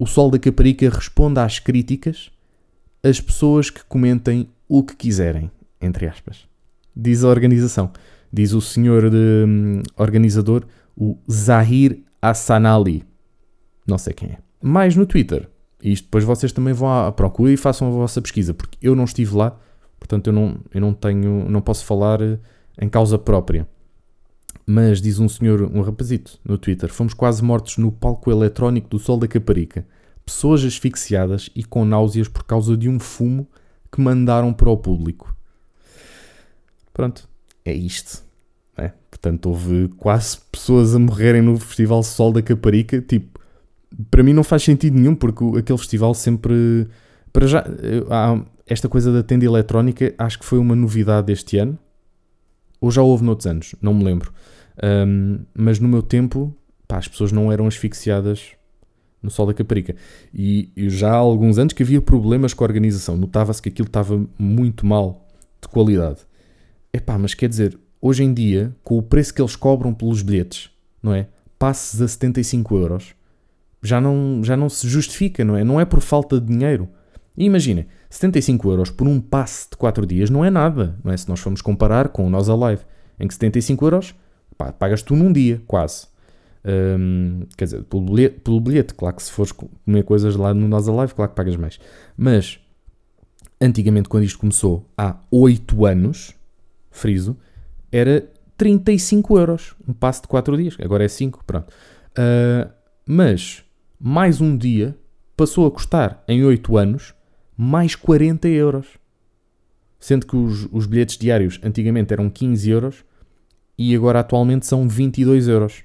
O Sol da Caparica responde às críticas as pessoas que comentem o que quiserem, entre aspas. Diz a organização. Diz o senhor de, um, organizador, o Zahir Hassanali. Não sei quem é. Mais no Twitter, isto depois vocês também vão à procura e façam a vossa pesquisa, porque eu não estive lá, portanto eu não, eu não tenho, não posso falar eh, em causa própria. Mas diz um senhor, um rapazito no Twitter, fomos quase mortos no palco eletrónico do Sol da Caparica. Pessoas asfixiadas e com náuseas por causa de um fumo que mandaram para o público. Pronto, é isto. É? Portanto, houve quase pessoas a morrerem no Festival Sol da Caparica, tipo, para mim não faz sentido nenhum, porque aquele festival sempre. Para já, esta coisa da tenda eletrónica, acho que foi uma novidade deste ano. Ou já houve noutros anos, não me lembro. Um, mas no meu tempo, pá, as pessoas não eram asfixiadas no sol da Caparica. E, já há alguns anos que havia problemas com a organização. Notava-se que aquilo estava muito mal de qualidade. Epá, mas quer dizer, hoje em dia, com o preço que eles cobram pelos bilhetes, não é? Passes a 75 euros já não, já não se justifica, não é? Não é por falta de dinheiro. E imagina, 75 euros por um passe de 4 dias não é nada, não é? Se nós formos comparar com o Nós Alive, em que 75 euros pá, pagas tu num dia, quase. Um, quer dizer, pelo bilhete, pelo bilhete, claro que se fores comer coisas lá no Nós Alive, claro que pagas mais. Mas, antigamente, quando isto começou, há 8 anos, friso, era 35 euros, um passe de 4 dias, agora é 5, pronto. Uh, mas mais um dia passou a custar, em 8 anos, mais 40 euros. Sendo que os, os bilhetes diários antigamente eram 15 euros e agora atualmente são 22 euros.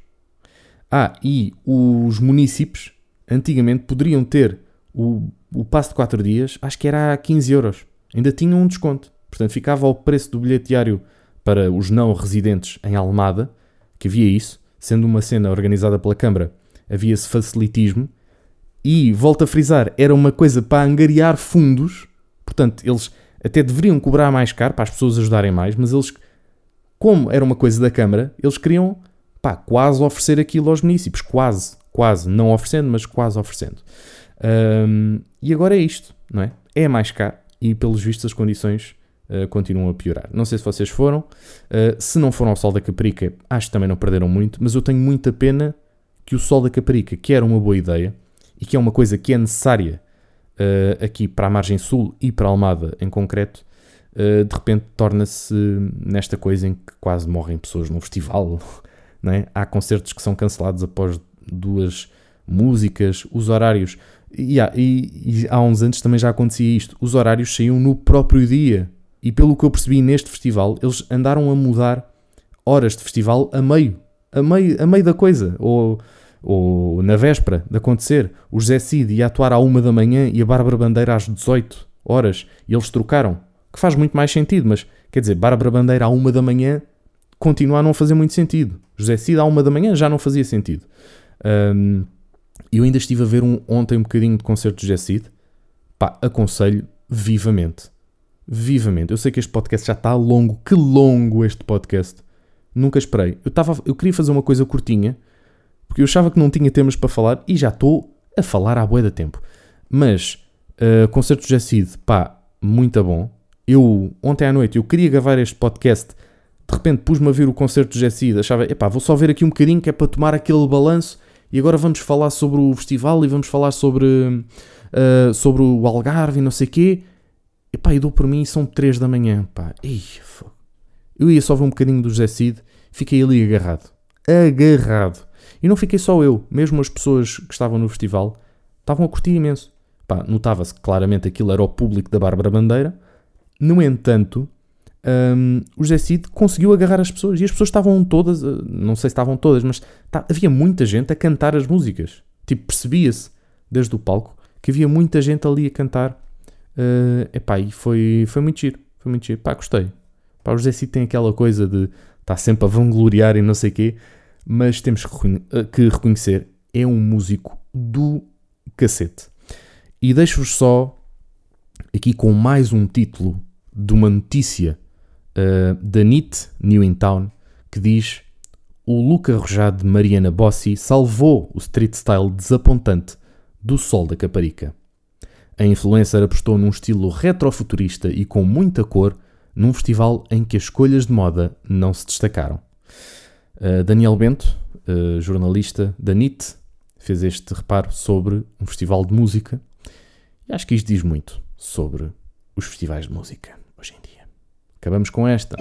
Ah, e os municípios antigamente poderiam ter o, o passo de 4 dias, acho que era a 15 euros. Ainda tinham um desconto. Portanto, ficava ao preço do bilhete diário para os não residentes em Almada, que havia isso, sendo uma cena organizada pela Câmara havia-se facilitismo e, volto a frisar, era uma coisa para angariar fundos, portanto, eles até deveriam cobrar mais caro para as pessoas ajudarem mais, mas eles, como era uma coisa da Câmara, eles queriam pá, quase oferecer aquilo aos municípios, quase, quase, não oferecendo, mas quase oferecendo. Um, e agora é isto, não é? É mais caro e, pelos vistos, as condições uh, continuam a piorar. Não sei se vocês foram, uh, se não foram ao Sol da Caprica, acho que também não perderam muito, mas eu tenho muita pena que o Sol da Caparica, que era uma boa ideia e que é uma coisa que é necessária uh, aqui para a margem sul e para a Almada em concreto, de repente torna-se nesta coisa em que quase morrem pessoas num festival. <laughs> É? Há concertos que são cancelados após duas músicas, os horários. E há, e, e há uns anos também já acontecia isto. Os horários saíam no próprio dia. E pelo que eu percebi neste festival, eles andaram a mudar horas de festival a meio. A meio, a meio da coisa. Ou ou na véspera de acontecer, o José Cid ia atuar à uma da manhã e a Bárbara Bandeira às 18 horas, e eles trocaram, que faz muito mais sentido, mas quer dizer, Bárbara Bandeira à uma da manhã continua a não fazer muito sentido. José Cid à uma da manhã já não fazia sentido. Um, eu ainda estive a ver um, ontem um bocadinho de concerto de José Cid. Pá, aconselho vivamente. Vivamente. Eu sei que este podcast já está longo. Que longo este podcast. Nunca esperei. Eu, tava, eu queria fazer uma coisa curtinha, porque eu achava que não tinha temas para falar e já estou a falar à boia da tempo. Mas, uh, concerto de Jacid, pá, muito bom. Eu, ontem à noite, eu queria gravar este podcast, de repente pus-me a ver o concerto de Jacid, achava, epá, vou só ver aqui um bocadinho que é para tomar aquele balanço e agora vamos falar sobre o festival e vamos falar sobre, uh, sobre o Algarve e não sei o quê. E pá, e dou por mim são 3 da manhã, pá. Eu ia só ver um bocadinho do Cid, fiquei ali agarrado. Agarrado. E não fiquei só eu, mesmo as pessoas que estavam no festival estavam a curtir imenso. Pá, notava-se que claramente aquilo era o público da Bárbara Bandeira. No entanto, um, o José Cid conseguiu agarrar as pessoas e as pessoas estavam todas, eh, não sei se estavam todas, mas tá, havia muita gente a cantar as músicas. Tipo, percebia-se desde o palco que havia muita gente ali a cantar Uh, epá, e foi, foi muito giro. Foi muito giro. Pá, gostei. Pá, o José Cid tem aquela coisa de tá sempre a vangloriar e não sei quê, mas temos que, que reconhecer, é um músico do cacete. E deixo-vos só aqui com mais um título de uma notícia uh, da NIT New in Town que diz o look arrojado de Mariana Bossi salvou o street style desapontante do sol da Caparica. A influencer apostou num estilo retrofuturista e com muita cor num festival em que as escolhas de moda não se destacaram. Uh, Daniel Bento, uh, jornalista da NIT, fez este reparo sobre um festival de música e acho que isto diz muito sobre os festivais de música. Acabamos com esta.